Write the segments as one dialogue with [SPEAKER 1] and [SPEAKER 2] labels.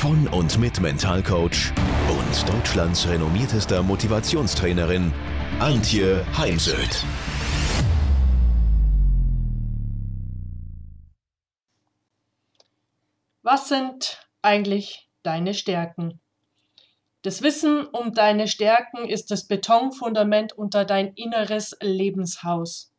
[SPEAKER 1] von und mit Mentalcoach und Deutschlands renommiertester Motivationstrainerin Antje Heimsöth.
[SPEAKER 2] Was sind eigentlich deine Stärken? Das Wissen um deine Stärken ist das Betonfundament unter dein inneres Lebenshaus.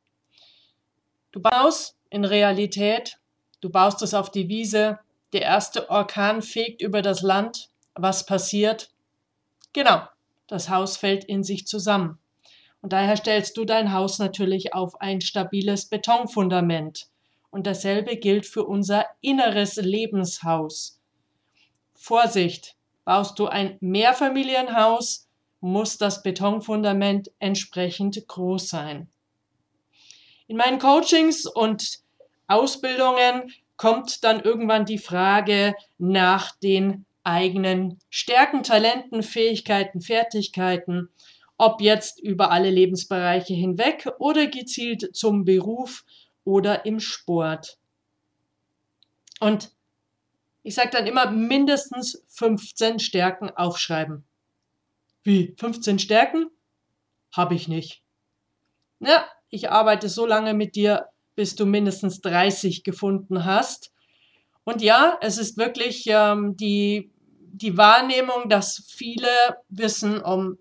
[SPEAKER 2] Du baust in Realität, du baust es auf die Wiese, der erste Orkan fegt über das Land, was passiert? Genau, das Haus fällt in sich zusammen. Und daher stellst du dein Haus natürlich auf ein stabiles Betonfundament. Und dasselbe gilt für unser inneres Lebenshaus. Vorsicht, baust du ein Mehrfamilienhaus, muss das Betonfundament entsprechend groß sein. In meinen Coachings und Ausbildungen kommt dann irgendwann die Frage nach den eigenen Stärken, Talenten, Fähigkeiten, Fertigkeiten, ob jetzt über alle Lebensbereiche hinweg oder gezielt zum Beruf oder im Sport. Und ich sage dann immer mindestens 15 Stärken aufschreiben. Wie? 15 Stärken? Habe ich nicht. Ja, ich arbeite so lange mit dir, bis du mindestens 30 gefunden hast. Und ja, es ist wirklich ähm, die, die Wahrnehmung, dass viele wissen um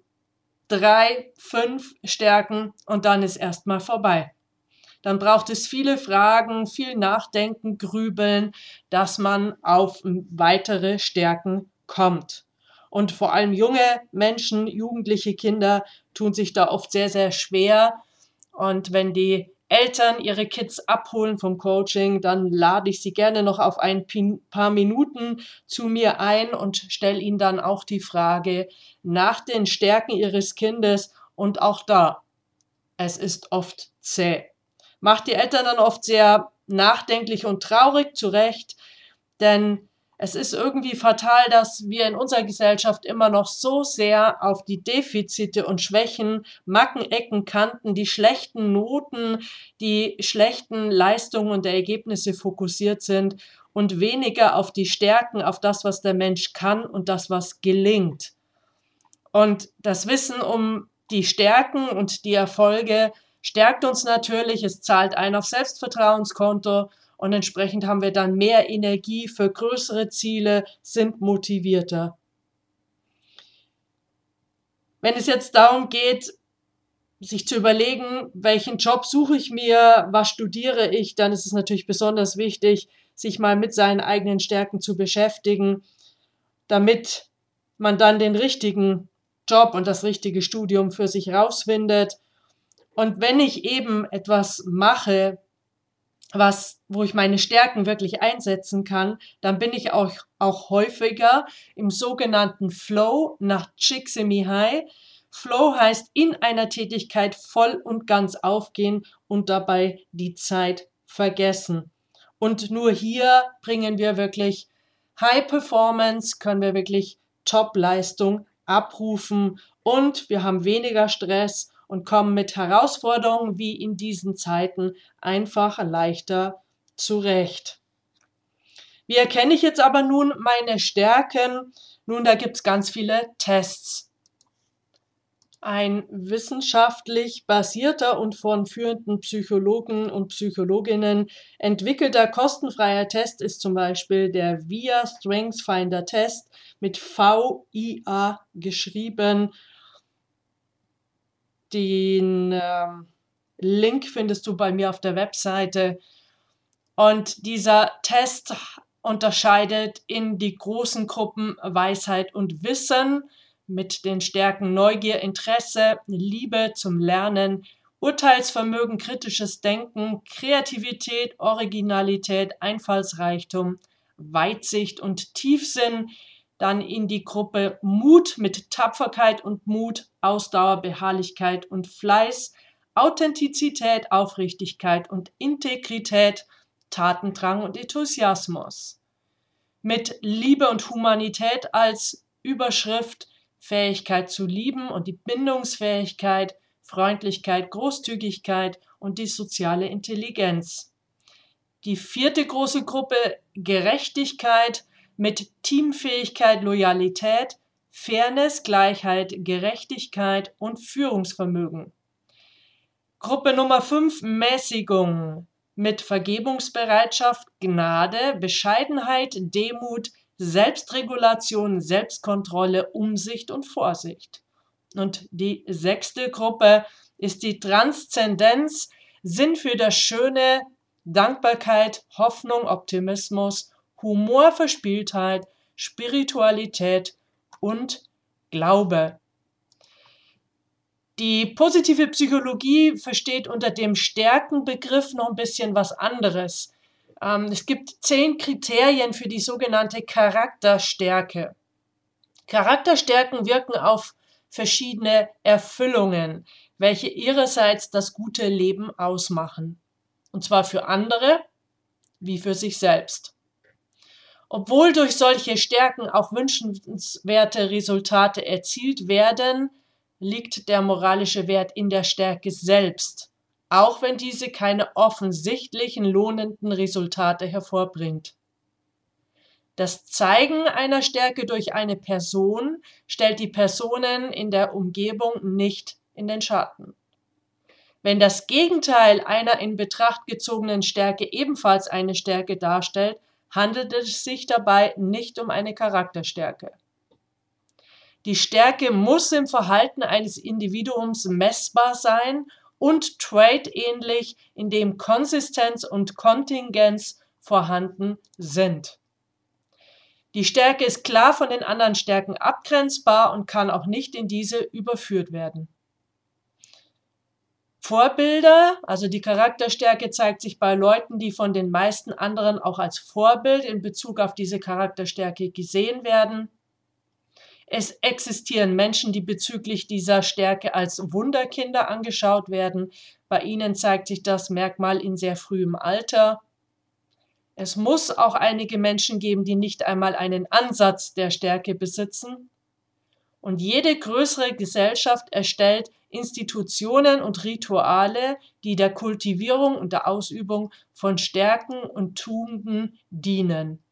[SPEAKER 2] drei, fünf Stärken und dann ist erstmal vorbei. Dann braucht es viele Fragen, viel Nachdenken, Grübeln, dass man auf weitere Stärken kommt. Und vor allem junge Menschen, jugendliche Kinder tun sich da oft sehr, sehr schwer. Und wenn die Eltern ihre Kids abholen vom Coaching, dann lade ich sie gerne noch auf ein paar Minuten zu mir ein und stelle ihnen dann auch die Frage nach den Stärken ihres Kindes und auch da, es ist oft zäh. Macht die Eltern dann oft sehr nachdenklich und traurig zurecht, denn es ist irgendwie fatal, dass wir in unserer Gesellschaft immer noch so sehr auf die Defizite und Schwächen, Macken, Ecken, Kanten, die schlechten Noten, die schlechten Leistungen und Ergebnisse fokussiert sind und weniger auf die Stärken, auf das, was der Mensch kann und das, was gelingt. Und das Wissen um die Stärken und die Erfolge stärkt uns natürlich, es zahlt ein auf Selbstvertrauenskonto und entsprechend haben wir dann mehr Energie für größere Ziele, sind motivierter. Wenn es jetzt darum geht, sich zu überlegen, welchen Job suche ich mir, was studiere ich, dann ist es natürlich besonders wichtig, sich mal mit seinen eigenen Stärken zu beschäftigen, damit man dann den richtigen Job und das richtige Studium für sich rausfindet. Und wenn ich eben etwas mache, was, wo ich meine Stärken wirklich einsetzen kann, dann bin ich auch, auch häufiger im sogenannten Flow nach Csikszentmihalyi. Flow heißt in einer Tätigkeit voll und ganz aufgehen und dabei die Zeit vergessen. Und nur hier bringen wir wirklich High Performance, können wir wirklich Top-Leistung abrufen und wir haben weniger Stress und kommen mit Herausforderungen wie in diesen Zeiten einfach leichter zurecht. Wie erkenne ich jetzt aber nun meine Stärken? Nun, da gibt es ganz viele Tests. Ein wissenschaftlich basierter und von führenden Psychologen und Psychologinnen entwickelter kostenfreier Test ist zum Beispiel der VIA Strengths Finder Test mit VIA geschrieben den ähm, Link findest du bei mir auf der Webseite. Und dieser Test unterscheidet in die großen Gruppen Weisheit und Wissen mit den Stärken Neugier, Interesse, Liebe zum Lernen, Urteilsvermögen, kritisches Denken, Kreativität, Originalität, Einfallsreichtum, Weitsicht und Tiefsinn Dann in die Gruppe Mut mit Tapferkeit und Mut, Ausdauer, Beharrlichkeit und Fleiß, Authentizität, Aufrichtigkeit und Integrität, Tatendrang und Enthusiasmus. Mit Liebe und Humanität als Überschrift Fähigkeit zu lieben und die Bindungsfähigkeit, Freundlichkeit, Großzügigkeit und die soziale Intelligenz. Die vierte große Gruppe Gerechtigkeit mit Teamfähigkeit, Loyalität, Fairness, Gleichheit, Gerechtigkeit und Führungsvermögen. Gruppe Nummer 5 Mäßigung mit Vergebungsbereitschaft, Gnade, Bescheidenheit, Demut, Selbstregulation, Selbstkontrolle, Umsicht und Vorsicht. Und die sechste Gruppe ist die Transzendenz, Sinn für das Schöne, Dankbarkeit, Hoffnung, Optimismus, Humor, Verspieltheit, Spiritualität und Glaube. Die positive Psychologie versteht unter dem Stärkenbegriff noch ein bisschen was anderes. Ähm, es gibt zehn Kriterien für die sogenannte Charakterstärke. Charakterstärken wirken auf verschiedene Erfüllungen, welche ihrerseits das gute Leben ausmachen. Und zwar für andere wie für sich selbst. Obwohl durch solche Stärken auch wünschenswerte Resultate erzielt werden, liegt der moralische Wert in der Stärke selbst auch wenn diese keine offensichtlichen lohnenden Resultate hervorbringt. Das Zeigen einer Stärke durch eine Person stellt die Personen in der Umgebung nicht in den Schatten. Wenn das Gegenteil einer in Betracht gezogenen Stärke ebenfalls eine Stärke darstellt, handelt es sich dabei nicht um eine Charakterstärke. Die Stärke muss im Verhalten eines Individuums messbar sein und Trade ähnlich, in Konsistenz und Kontingenz vorhanden sind. Die Stärke ist klar von den anderen Stärken abgrenzbar und kann auch nicht in diese überführt werden. Vorbilder, also die Charakterstärke zeigt sich bei Leuten, die von den meisten anderen auch als Vorbild in Bezug auf diese Charakterstärke gesehen werden. Es existieren Menschen, die bezüglich dieser Stärke als Wunderkinder angeschaut werden. Bei ihnen zeigt sich das Merkmal in sehr frühem Alter. Es muss auch einige Menschen geben, die nicht einmal einen Ansatz der Stärke besitzen. Und jede größere Gesellschaft erstellt Institutionen und Rituale, die der Kultivierung und der Ausübung von Stärken und Tugenden dienen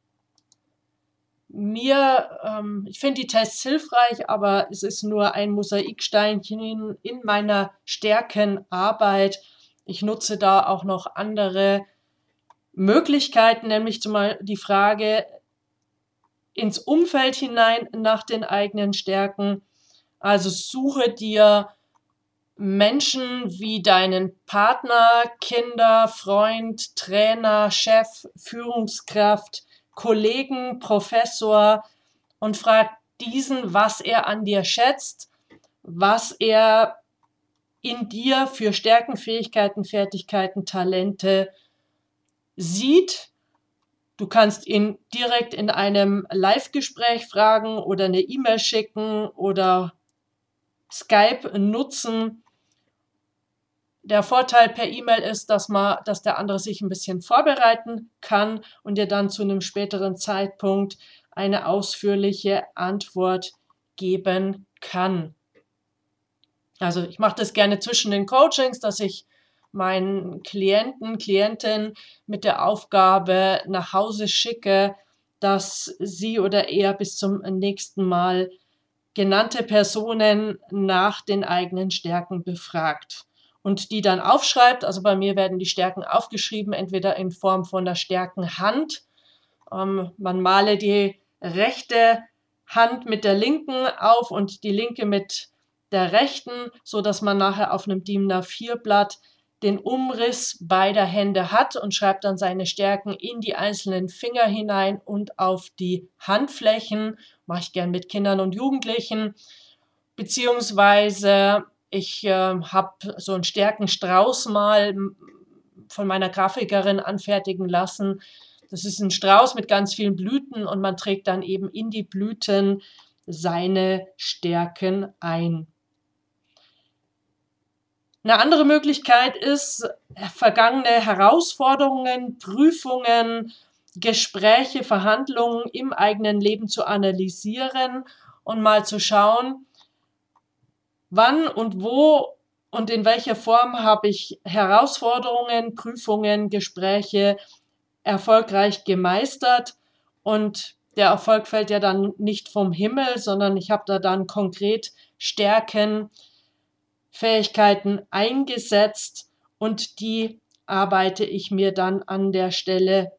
[SPEAKER 2] mir, ähm, ich finde die Tests hilfreich, aber es ist nur ein Mosaiksteinchen in, in meiner Stärkenarbeit. Ich nutze da auch noch andere Möglichkeiten, nämlich zumal die Frage ins Umfeld hinein nach den eigenen Stärken. Also suche dir Menschen wie deinen Partner, Kinder, Freund, Trainer, Chef, Führungskraft, Kollegen, Professor und fragt diesen, was er an dir schätzt, was er in dir für Stärken, Fähigkeiten, Fertigkeiten, Talente sieht. Du kannst ihn direkt in einem Live-Gespräch fragen oder eine E-Mail schicken oder Skype nutzen. Der Vorteil per E-Mail ist, dass man, dass der andere sich ein bisschen vorbereiten kann und dir dann zu einem späteren Zeitpunkt eine ausführliche Antwort geben kann. Also ich mache das gerne zwischen den Coachings, dass ich meinen Klienten, Klienten mit der Aufgabe nach Hause schicke, dass sie oder er bis zum nächsten Mal genannte Personen nach den eigenen Stärken befragt und die dann aufschreibt. Also bei mir werden die Stärken aufgeschrieben, entweder in Form von der Stärkenhand. Ähm, man male die rechte Hand mit der linken auf und die linke mit der rechten, so dass man nachher auf einem DIN A4 Blatt den Umriss beider Hände hat und schreibt dann seine Stärken in die einzelnen Finger hinein und auf die Handflächen. Mache ich gern mit Kindern und Jugendlichen. Beziehungsweise ich äh, habe so einen Stärkenstrauß mal von meiner Grafikerin anfertigen lassen. Das ist ein Strauß mit ganz vielen Blüten und man trägt dann eben in die Blüten seine Stärken ein. Eine andere Möglichkeit ist, vergangene Herausforderungen, Prüfungen, Gespräche, Verhandlungen im eigenen Leben zu analysieren und mal zu schauen, wann und wo und in welcher Form habe ich Herausforderungen, Prüfungen, Gespräche erfolgreich gemeistert und der Erfolg fällt ja dann nicht vom Himmel, sondern ich habe da dann konkret Stärken, Fähigkeiten eingesetzt und die arbeite ich mir dann an der Stelle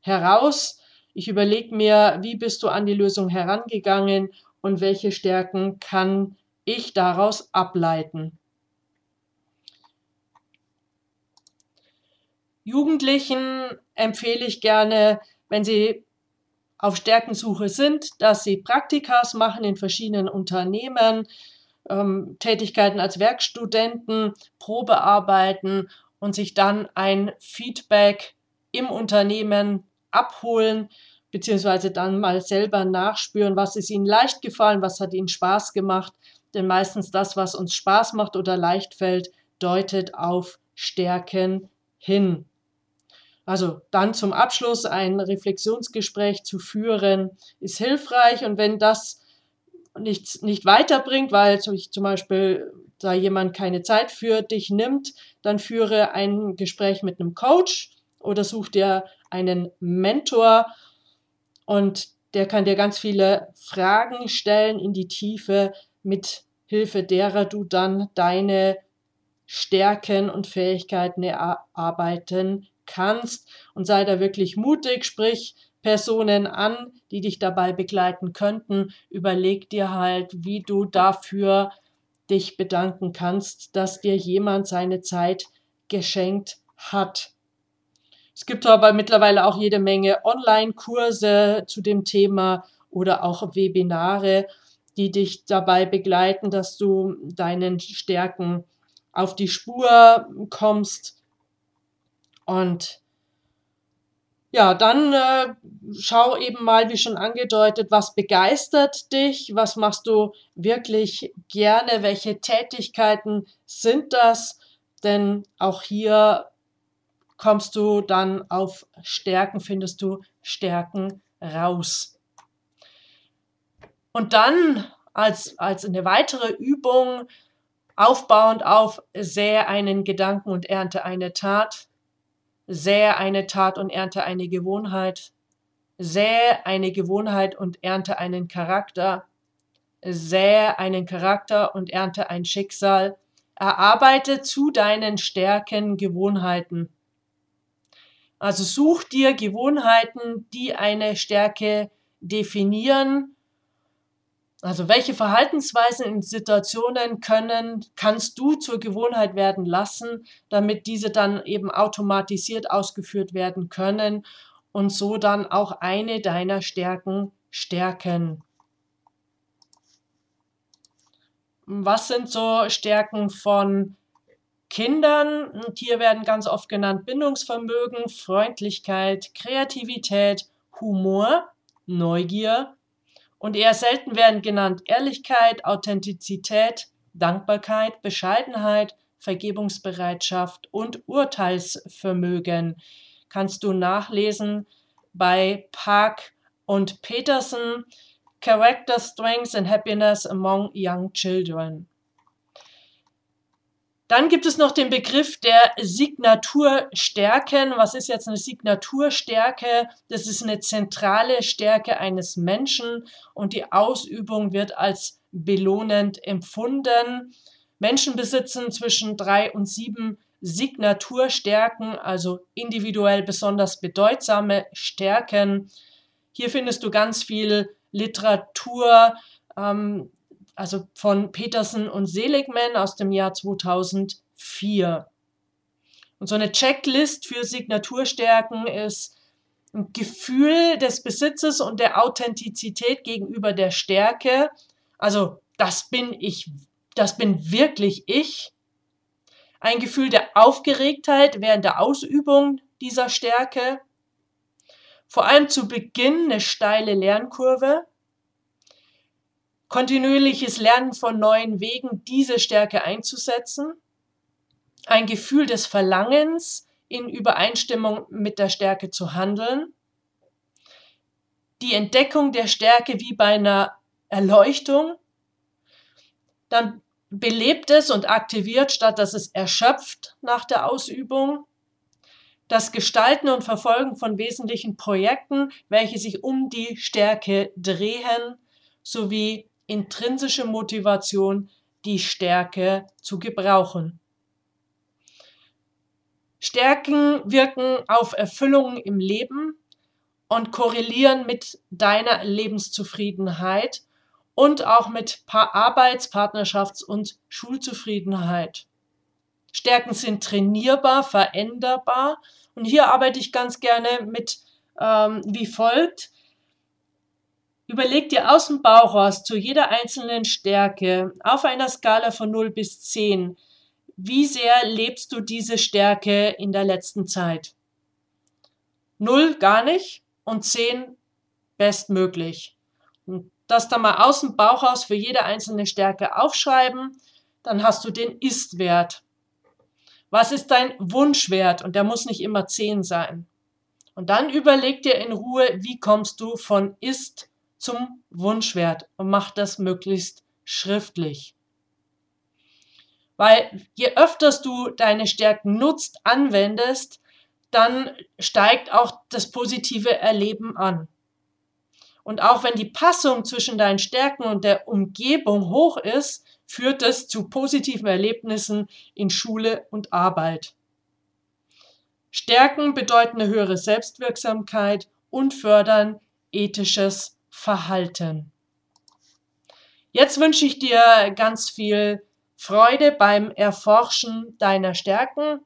[SPEAKER 2] heraus. Ich überlege mir, wie bist du an die Lösung herangegangen und welche Stärken kann ich daraus ableiten. Jugendlichen empfehle ich gerne, wenn sie auf Stärkensuche sind, dass sie Praktikas machen in verschiedenen Unternehmen, ähm, Tätigkeiten als Werkstudenten, Probearbeiten und sich dann ein Feedback im Unternehmen abholen, beziehungsweise dann mal selber nachspüren, was ist ihnen leicht gefallen, was hat ihnen Spaß gemacht. Denn meistens das, was uns Spaß macht oder leicht fällt, deutet auf Stärken hin. Also dann zum Abschluss ein Reflexionsgespräch zu führen, ist hilfreich. Und wenn das nichts nicht weiterbringt, weil zum Beispiel da jemand keine Zeit für dich nimmt, dann führe ein Gespräch mit einem Coach oder such dir einen Mentor und der kann dir ganz viele Fragen stellen in die Tiefe, mit Hilfe derer du dann deine Stärken und Fähigkeiten erarbeiten kannst und sei da wirklich mutig, sprich Personen an, die dich dabei begleiten könnten. Überleg dir halt, wie du dafür dich bedanken kannst, dass dir jemand seine Zeit geschenkt hat. Es gibt aber mittlerweile auch jede Menge Online-Kurse zu dem Thema oder auch Webinare, die dich dabei begleiten, dass du deinen Stärken auf die Spur kommst. Und ja, dann äh, schau eben mal, wie schon angedeutet, was begeistert dich, was machst du wirklich gerne, welche Tätigkeiten sind das, denn auch hier kommst du dann auf Stärken, findest du Stärken raus. Und dann als, als eine weitere Übung, aufbauend auf sähe einen Gedanken und ernte eine Tat, sähe eine Tat und ernte eine Gewohnheit, sähe eine Gewohnheit und ernte einen Charakter, sähe einen Charakter und ernte ein Schicksal, erarbeite zu deinen Stärken Gewohnheiten. Also such dir Gewohnheiten, die eine Stärke definieren. Also welche Verhaltensweisen in Situationen können, kannst du zur Gewohnheit werden lassen, damit diese dann eben automatisiert ausgeführt werden können und so dann auch eine deiner Stärken stärken. Was sind so Stärken von Kindern, und hier werden ganz oft genannt Bindungsvermögen, Freundlichkeit, Kreativität, Humor, Neugier und eher selten werden genannt Ehrlichkeit, Authentizität, Dankbarkeit, Bescheidenheit, Vergebungsbereitschaft und Urteilsvermögen. Kannst du nachlesen bei Park und Peterson, Character Strengths and Happiness Among Young Children. Dann gibt es noch den Begriff der Signaturstärken. Was ist jetzt eine Signaturstärke? Das ist eine zentrale Stärke eines Menschen und die Ausübung wird als belohnend empfunden. Menschen besitzen zwischen drei und sieben Signaturstärken, also individuell besonders bedeutsame Stärken. Hier findest du ganz viel Literatur, ähm, also von Peterson und Seligman aus dem Jahr 2004. Und so eine Checklist für Signaturstärken ist ein Gefühl des Besitzes und der Authentizität gegenüber der Stärke. Also, das bin ich, das bin wirklich ich. Ein Gefühl der Aufgeregtheit während der Ausübung dieser Stärke. vor allem zu Beginn eine steile Lernkurve, kontinuierliches Lernen von neuen Wegen, diese Stärke einzusetzen, ein Gefühl des Verlangens in Übereinstimmung mit der Stärke zu handeln, die Entdeckung der Stärke wie bei einer Erleuchtung, dann belebt es und aktiviert, statt dass es erschöpft nach der Ausübung, das Gestalten und Verfolgen von wesentlichen Projekten, welche sich um die Stärke drehen, sowie intrinsische Motivation, die Stärke zu gebrauchen. Stärken wirken auf Erfüllung im Leben und korrelieren mit deiner Lebenszufriedenheit und auch mit Arbeits-, Partnerschafts- und Schulzufriedenheit. Stärken sind trainierbar, veränderbar und hier arbeite ich ganz gerne mit ähm, wie folgt. Überleg dir aus dem Bauch raus zu jeder einzelnen Stärke auf einer Skala von 0 bis 10 wie sehr lebst du diese Stärke in der letzten Zeit? Null gar nicht und zehn bestmöglich. Und das dann mal aus dem Bauch aus für jede einzelne Stärke aufschreiben, dann hast du den Ist-Wert. Was ist dein Wunschwert? Und der muss nicht immer 10 sein. Und dann überleg dir in Ruhe, wie kommst du von Ist zum Wunschwert und mach das möglichst schriftlich. Weil je öfters du deine Stärken nutzt, anwendest, dann steigt auch das positive Erleben an. Und auch wenn die Passung zwischen deinen Stärken und der Umgebung hoch ist, führt es zu positiven Erlebnissen in Schule und Arbeit. Stärken bedeuten eine höhere Selbstwirksamkeit und fördern ethisches Verhalten. Jetzt wünsche ich dir ganz viel Freude beim Erforschen deiner Stärken.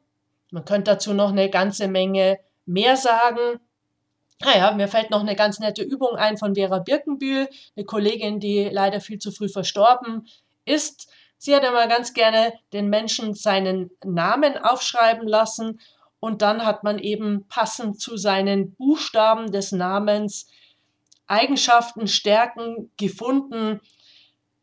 [SPEAKER 2] Man könnte dazu noch eine ganze Menge mehr sagen. Naja, mir fällt noch eine ganz nette Übung ein von Vera Birkenbühl, eine Kollegin, die leider viel zu früh verstorben ist. Sie hat immer ganz gerne den Menschen seinen Namen aufschreiben lassen und dann hat man eben passend zu seinen Buchstaben des Namens Eigenschaften, Stärken gefunden,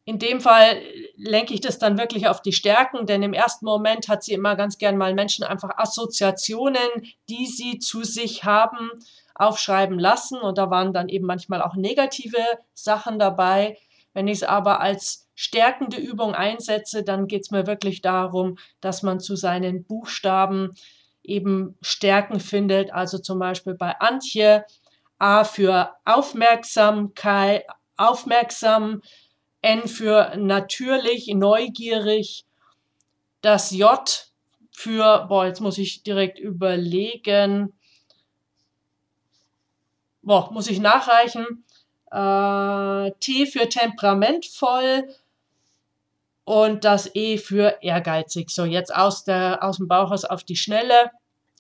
[SPEAKER 2] in dem Fall lenke ich das dann wirklich auf die Stärken, denn im ersten Moment hat sie immer ganz gern mal Menschen einfach Assoziationen, die sie zu sich haben, aufschreiben lassen. Und da waren dann eben manchmal auch negative Sachen dabei. Wenn ich es aber als stärkende Übung einsetze, dann geht es mir wirklich darum, dass man zu seinen Buchstaben eben Stärken findet. Also zum Beispiel bei Antje A für Aufmerksamkeit, aufmerksam, N für natürlich, neugierig, das J für, boah, jetzt muss ich direkt überlegen, boah, muss ich nachreichen, äh, T für temperamentvoll und das E für ehrgeizig. So, jetzt aus, der, aus dem Bauchhaus auf die Schnelle.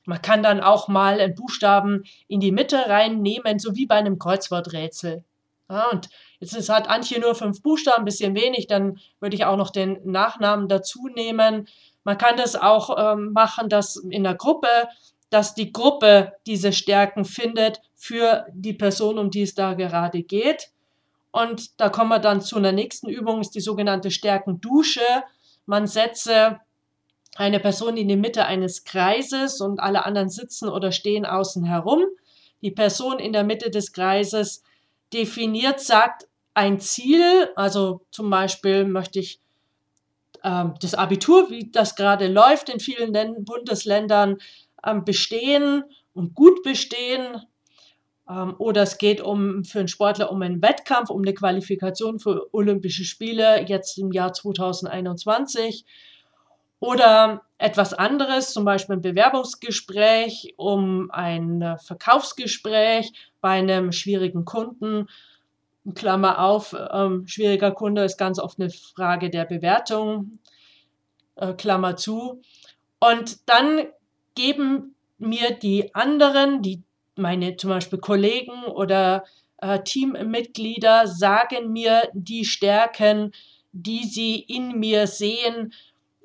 [SPEAKER 2] Man kann dann auch mal einen Buchstaben in die Mitte reinnehmen, so wie bei einem Kreuzworträtsel. Ja, und jetzt hat Antje nur fünf Buchstaben, ein bisschen wenig, dann würde ich auch noch den Nachnamen dazu nehmen. Man kann das auch ähm, machen, dass in der Gruppe, dass die Gruppe diese Stärken findet für die Person, um die es da gerade geht. Und da kommen wir dann zu einer nächsten Übung, ist die sogenannte Stärkendusche. Man setze eine Person in die Mitte eines Kreises und alle anderen sitzen oder stehen außen herum. Die Person in der Mitte des Kreises definiert, sagt ein Ziel, also zum Beispiel möchte ich äh, das Abitur, wie das gerade läuft in vielen Länd Bundesländern, ähm, bestehen und gut bestehen. Ähm, oder es geht um für einen Sportler um einen Wettkampf, um eine Qualifikation für Olympische Spiele jetzt im Jahr 2021 oder etwas anderes, zum Beispiel ein Bewerbungsgespräch, um ein Verkaufsgespräch bei einem schwierigen Kunden. Klammer auf, ähm, schwieriger Kunde ist ganz oft eine Frage der Bewertung, äh, Klammer zu. Und dann geben mir die anderen, die meine zum Beispiel Kollegen oder äh, Teammitglieder, sagen mir die Stärken, die sie in mir sehen,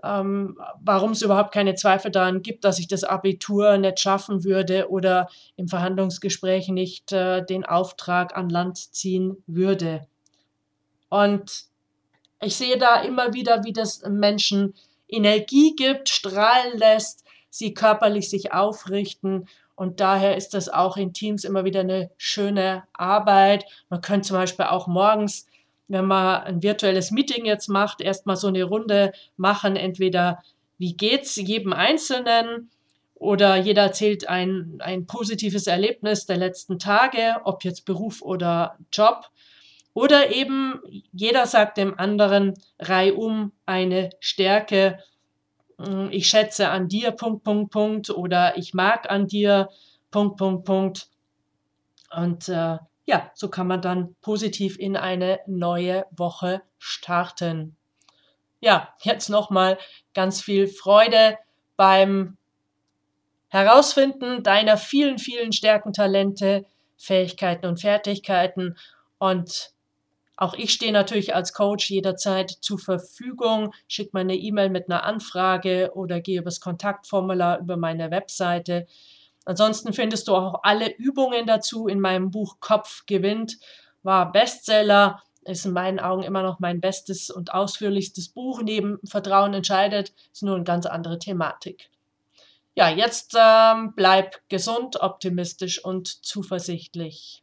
[SPEAKER 2] ähm, warum es überhaupt keine Zweifel daran gibt, dass ich das Abitur nicht schaffen würde oder im Verhandlungsgespräch nicht äh, den Auftrag an Land ziehen würde. Und ich sehe da immer wieder, wie das Menschen Energie gibt, strahlen lässt, sie körperlich sich aufrichten. Und daher ist das auch in Teams immer wieder eine schöne Arbeit. Man könnte zum Beispiel auch morgens wenn man ein virtuelles Meeting jetzt macht, erstmal so eine Runde machen, entweder wie geht's jedem Einzelnen oder jeder erzählt ein, ein positives Erlebnis der letzten Tage, ob jetzt Beruf oder Job. Oder eben jeder sagt dem anderen reihum eine Stärke. Hm, ich schätze an dir, Punkt, Punkt, Punkt. Oder ich mag an dir, Punkt, Punkt, Punkt. Und äh, ja, so kann man dann positiv in eine neue Woche starten. Ja, jetzt nochmal ganz viel Freude beim Herausfinden deiner vielen, vielen Stärken, Talente, Fähigkeiten und Fertigkeiten. Und auch ich stehe natürlich als Coach jederzeit zur Verfügung. Schick mir eine E-Mail mit einer Anfrage oder gehe übers Kontaktformular über meine Webseite. Ansonsten findest du auch alle Übungen dazu in meinem Buch Kopf gewinnt, war Bestseller, ist in meinen Augen immer noch mein bestes und ausführlichstes Buch. Neben Vertrauen entscheidet, ist nur eine ganz andere Thematik. Ja, jetzt ähm, bleib gesund, optimistisch und zuversichtlich.